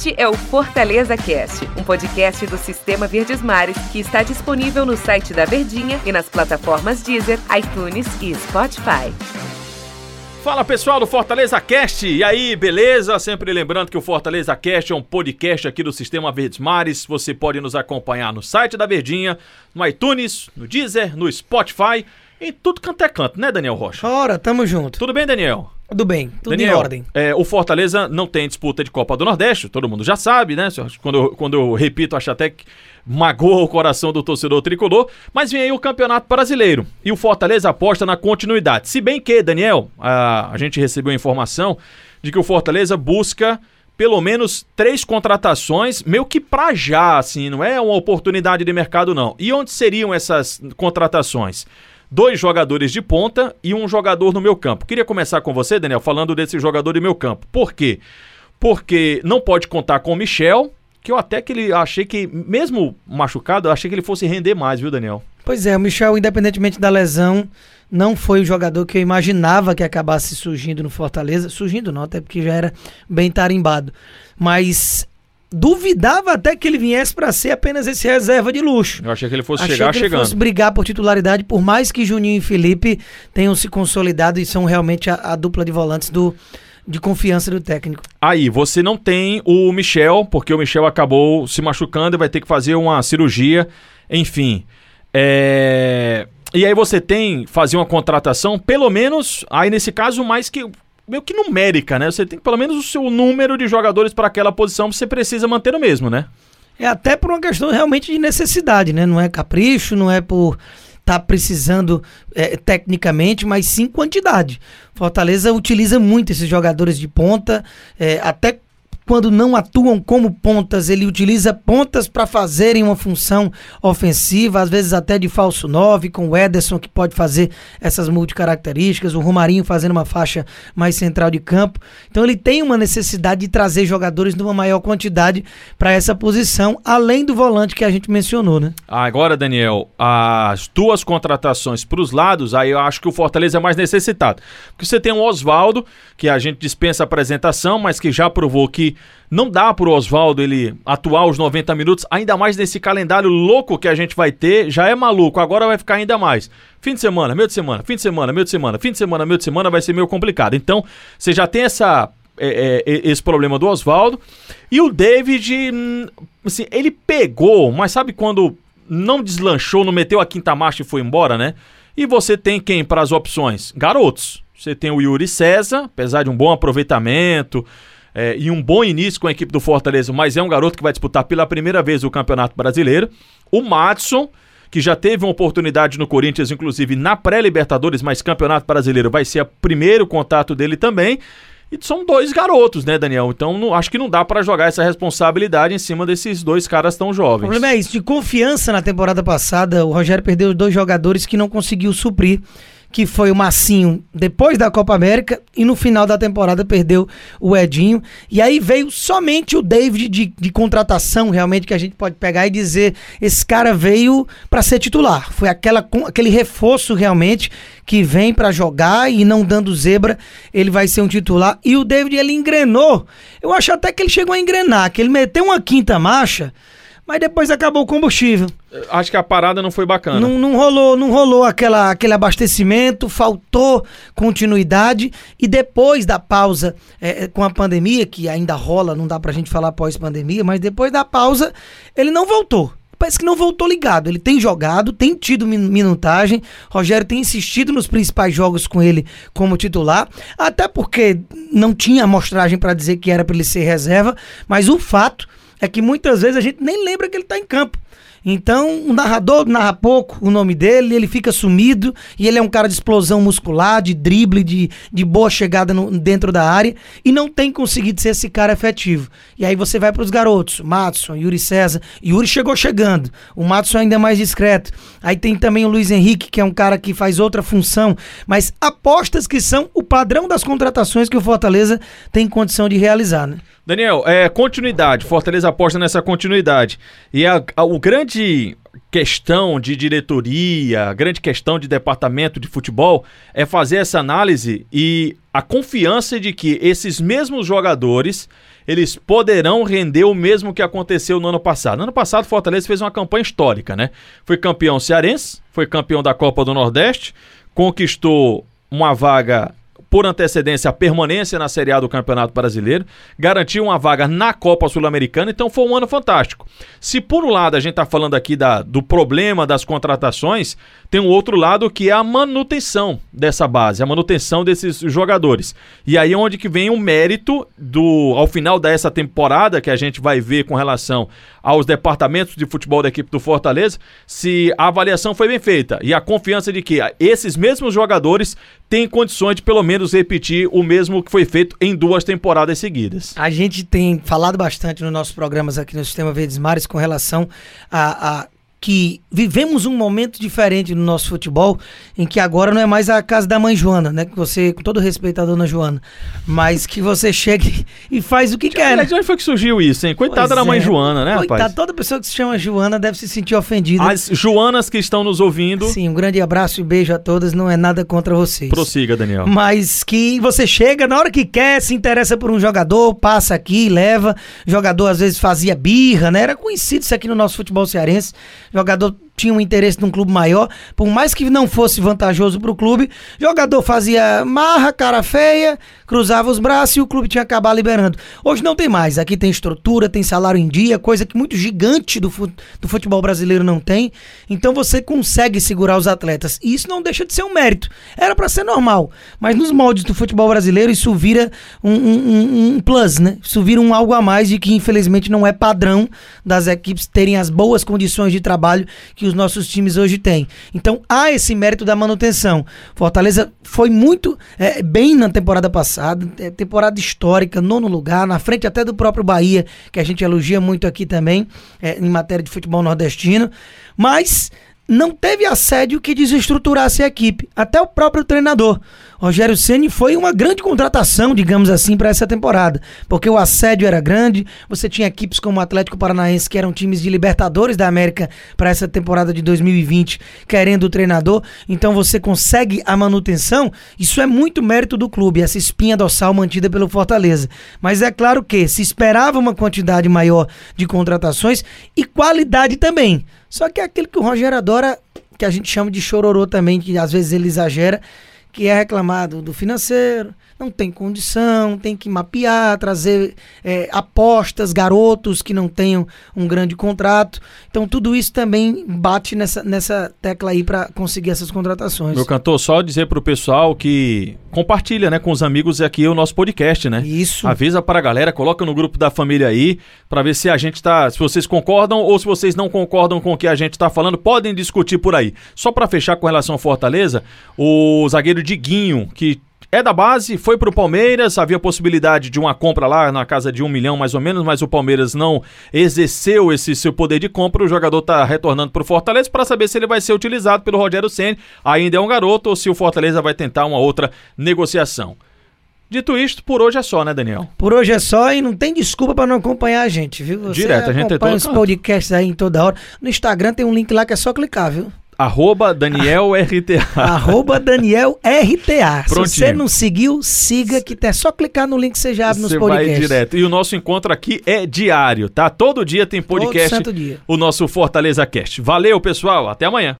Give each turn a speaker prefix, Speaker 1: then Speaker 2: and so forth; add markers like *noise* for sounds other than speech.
Speaker 1: Este é o Fortaleza Cast, um podcast do Sistema Verdes Mares que está disponível no site da Verdinha e nas plataformas Deezer, iTunes e Spotify.
Speaker 2: Fala pessoal do Fortaleza Cast, e aí, beleza? Sempre lembrando que o Fortaleza Cast é um podcast aqui do Sistema Verdes Mares. Você pode nos acompanhar no site da Verdinha, no iTunes, no Deezer, no Spotify, em tudo quanto é canto, né, Daniel Rocha?
Speaker 3: Ora, tamo junto.
Speaker 2: Tudo bem, Daniel?
Speaker 3: Tudo bem, tudo
Speaker 2: Daniel,
Speaker 3: em ordem.
Speaker 2: É, o Fortaleza não tem disputa de Copa do Nordeste, todo mundo já sabe, né? Quando eu, quando eu repito, acho até que magoa o coração do torcedor tricolor, mas vem aí o Campeonato Brasileiro e o Fortaleza aposta na continuidade. Se bem que, Daniel, a, a gente recebeu a informação de que o Fortaleza busca pelo menos três contratações, meio que pra já, assim, não é uma oportunidade de mercado, não. E onde seriam essas contratações? Dois jogadores de ponta e um jogador no meu campo. Queria começar com você, Daniel, falando desse jogador de meu campo. Por quê? Porque não pode contar com o Michel, que eu até que ele achei que, mesmo machucado, eu achei que ele fosse render mais, viu, Daniel?
Speaker 3: Pois é, o Michel, independentemente da lesão, não foi o jogador que eu imaginava que acabasse surgindo no Fortaleza. Surgindo não, até porque já era bem tarimbado. Mas duvidava até que ele viesse para ser apenas esse reserva de luxo.
Speaker 2: Eu achei que ele fosse
Speaker 3: achei
Speaker 2: chegar
Speaker 3: que ele
Speaker 2: chegando.
Speaker 3: fosse brigar por titularidade, por mais que Juninho e Felipe tenham se consolidado e são realmente a, a dupla de volantes do, de confiança do técnico.
Speaker 2: Aí, você não tem o Michel, porque o Michel acabou se machucando e vai ter que fazer uma cirurgia, enfim. É... E aí você tem fazer uma contratação, pelo menos, aí nesse caso, mais que meio que numérica, né? Você tem pelo menos o seu número de jogadores para aquela posição, você precisa manter o mesmo, né?
Speaker 3: É até por uma questão realmente de necessidade, né? Não é capricho, não é por estar tá precisando é, tecnicamente, mas sim quantidade. Fortaleza utiliza muito esses jogadores de ponta, é, até quando não atuam como pontas, ele utiliza pontas para fazerem uma função ofensiva, às vezes até de falso 9, com o Ederson que pode fazer essas multicaracterísticas, o Romarinho fazendo uma faixa mais central de campo. Então ele tem uma necessidade de trazer jogadores numa maior quantidade para essa posição, além do volante que a gente mencionou, né?
Speaker 2: Agora, Daniel, as duas contratações para os lados, aí eu acho que o Fortaleza é mais necessitado. Porque você tem o Oswaldo, que a gente dispensa a apresentação, mas que já provou que não dá pro Oswaldo ele atuar os 90 minutos, ainda mais nesse calendário louco que a gente vai ter, já é maluco, agora vai ficar ainda mais. Fim de semana, meio de semana, fim de semana, meio de semana, fim de semana, meio de semana vai ser meio complicado. Então, você já tem essa é, é, esse problema do Oswaldo. E o David, hum, assim, ele pegou, mas sabe quando não deslanchou, não meteu a quinta marcha e foi embora, né? E você tem quem para as opções? Garotos. Você tem o Yuri César, apesar de um bom aproveitamento, é, e um bom início com a equipe do Fortaleza, mas é um garoto que vai disputar pela primeira vez o Campeonato Brasileiro. O Matson, que já teve uma oportunidade no Corinthians, inclusive na pré-Libertadores, mas Campeonato Brasileiro vai ser o primeiro contato dele também. E são dois garotos, né, Daniel? Então não, acho que não dá para jogar essa responsabilidade em cima desses dois caras tão jovens.
Speaker 3: O problema é isso, de confiança na temporada passada, o Rogério perdeu dois jogadores que não conseguiu suprir que foi o Massinho depois da Copa América e no final da temporada perdeu o Edinho. E aí veio somente o David de, de contratação, realmente, que a gente pode pegar e dizer: esse cara veio para ser titular. Foi aquela, aquele reforço realmente que vem para jogar e não dando zebra, ele vai ser um titular. E o David ele engrenou. Eu acho até que ele chegou a engrenar, que ele meteu uma quinta marcha mas depois acabou o combustível.
Speaker 2: Acho que a parada não foi bacana.
Speaker 3: Não, não rolou, não rolou aquela, aquele abastecimento, faltou continuidade e depois da pausa é, é, com a pandemia, que ainda rola, não dá pra gente falar pós-pandemia, mas depois da pausa ele não voltou parece que não voltou ligado. Ele tem jogado, tem tido minutagem. Rogério tem insistido nos principais jogos com ele como titular, até porque não tinha amostragem para dizer que era para ele ser reserva, mas o fato é que muitas vezes a gente nem lembra que ele está em campo. Então, o narrador narra pouco o nome dele, ele fica sumido, e ele é um cara de explosão muscular, de drible, de, de boa chegada no, dentro da área, e não tem conseguido ser esse cara efetivo. E aí você vai para os garotos, Matson, Yuri César. Yuri chegou chegando, o Matson ainda é mais discreto. Aí tem também o Luiz Henrique, que é um cara que faz outra função, mas apostas que são o padrão das contratações que o Fortaleza tem condição de realizar, né?
Speaker 2: Daniel, é continuidade. Fortaleza aposta nessa continuidade. E a, a, o grande questão de diretoria, grande questão de departamento de futebol é fazer essa análise e a confiança de que esses mesmos jogadores eles poderão render o mesmo que aconteceu no ano passado. No ano passado, Fortaleza fez uma campanha histórica, né? Foi campeão cearense, foi campeão da Copa do Nordeste, conquistou uma vaga por antecedência a permanência na Série A do Campeonato Brasileiro, garantiu uma vaga na Copa Sul-Americana, então foi um ano fantástico. Se por um lado a gente está falando aqui da, do problema das contratações, tem um outro lado que é a manutenção dessa base, a manutenção desses jogadores. E aí é onde que vem o mérito do ao final dessa temporada que a gente vai ver com relação aos departamentos de futebol da equipe do Fortaleza, se a avaliação foi bem feita e a confiança de que esses mesmos jogadores têm condições de pelo menos repetir o mesmo que foi feito em duas temporadas seguidas.
Speaker 3: A gente tem falado bastante nos nossos programas aqui no Sistema Verdes Mares com relação a, a que vivemos um momento diferente no nosso futebol, em que agora não é mais a casa da mãe Joana, né? Que você, com todo respeito à dona Joana, mas que você *laughs* chegue e faz o que quer.
Speaker 2: Né? De onde foi que surgiu isso, hein? Coitada pois da mãe é. Joana, né, Coitada, rapaz?
Speaker 3: toda pessoa que se chama Joana deve se sentir ofendida.
Speaker 2: As Joanas que estão nos ouvindo.
Speaker 3: Sim, um grande abraço e beijo a todas, não é nada contra vocês.
Speaker 2: Prossiga, Daniel.
Speaker 3: Mas que você chega na hora que quer, se interessa por um jogador, passa aqui, leva. Jogador às vezes fazia birra, né? Era conhecido isso aqui no nosso futebol cearense. Jogador tinha um interesse num clube maior, por mais que não fosse vantajoso para o clube, jogador fazia marra, cara feia, cruzava os braços e o clube tinha que acabar liberando. Hoje não tem mais, aqui tem estrutura, tem salário em dia, coisa que muito gigante do, do futebol brasileiro não tem, então você consegue segurar os atletas, e isso não deixa de ser um mérito, era para ser normal, mas nos moldes do futebol brasileiro isso vira um, um, um plus, né? Isso vira um algo a mais de que infelizmente não é padrão das equipes terem as boas condições de trabalho que os nossos times hoje têm. Então há esse mérito da manutenção. Fortaleza foi muito é, bem na temporada passada, é, temporada histórica, nono lugar, na frente até do próprio Bahia, que a gente elogia muito aqui também, é, em matéria de futebol nordestino. Mas não teve assédio que desestruturasse a equipe, até o próprio treinador. Rogério Ceni foi uma grande contratação, digamos assim, para essa temporada, porque o assédio era grande, você tinha equipes como o Atlético Paranaense, que eram times de Libertadores da América para essa temporada de 2020, querendo o treinador, então você consegue a manutenção, isso é muito mérito do clube, essa espinha dorsal mantida pelo Fortaleza. Mas é claro que se esperava uma quantidade maior de contratações e qualidade também. Só que é aquilo que o Rogério adora, que a gente chama de chororô também, que às vezes ele exagera, que é reclamado do financeiro, não tem condição, tem que mapear, trazer é, apostas, garotos que não tenham um grande contrato. Então tudo isso também bate nessa, nessa tecla aí para conseguir essas contratações.
Speaker 2: Meu cantor, só dizer pro pessoal que compartilha, né, com os amigos aqui o nosso podcast, né?
Speaker 3: Isso.
Speaker 2: Avisa para a galera, coloca no grupo da família aí, para ver se a gente tá, se vocês concordam ou se vocês não concordam com o que a gente tá falando, podem discutir por aí. Só para fechar com relação ao Fortaleza, o zagueiro Diguinho, que é da base, foi pro Palmeiras, havia possibilidade de uma compra lá na casa de um milhão mais ou menos, mas o Palmeiras não exerceu esse seu poder de compra. O jogador tá retornando pro Fortaleza para saber se ele vai ser utilizado pelo Rogério Ceni. Ainda é um garoto ou se o Fortaleza vai tentar uma outra negociação. Dito isto, por hoje é só, né, Daniel?
Speaker 3: Por hoje é só e não tem desculpa para não acompanhar a gente, viu?
Speaker 2: Você Direto, a gente
Speaker 3: acompanha os podcasts aí em toda hora. No Instagram tem um link lá que é só clicar, viu?
Speaker 2: Arroba Daniel RTA.
Speaker 3: Arroba Daniel RTA. Se você não seguiu, siga que é só clicar no link que você já abre nos podcasts. Você vai direto.
Speaker 2: E o nosso encontro aqui é diário, tá? Todo dia tem podcast. Todo santo dia. O nosso Fortaleza Cast. Valeu, pessoal. Até amanhã.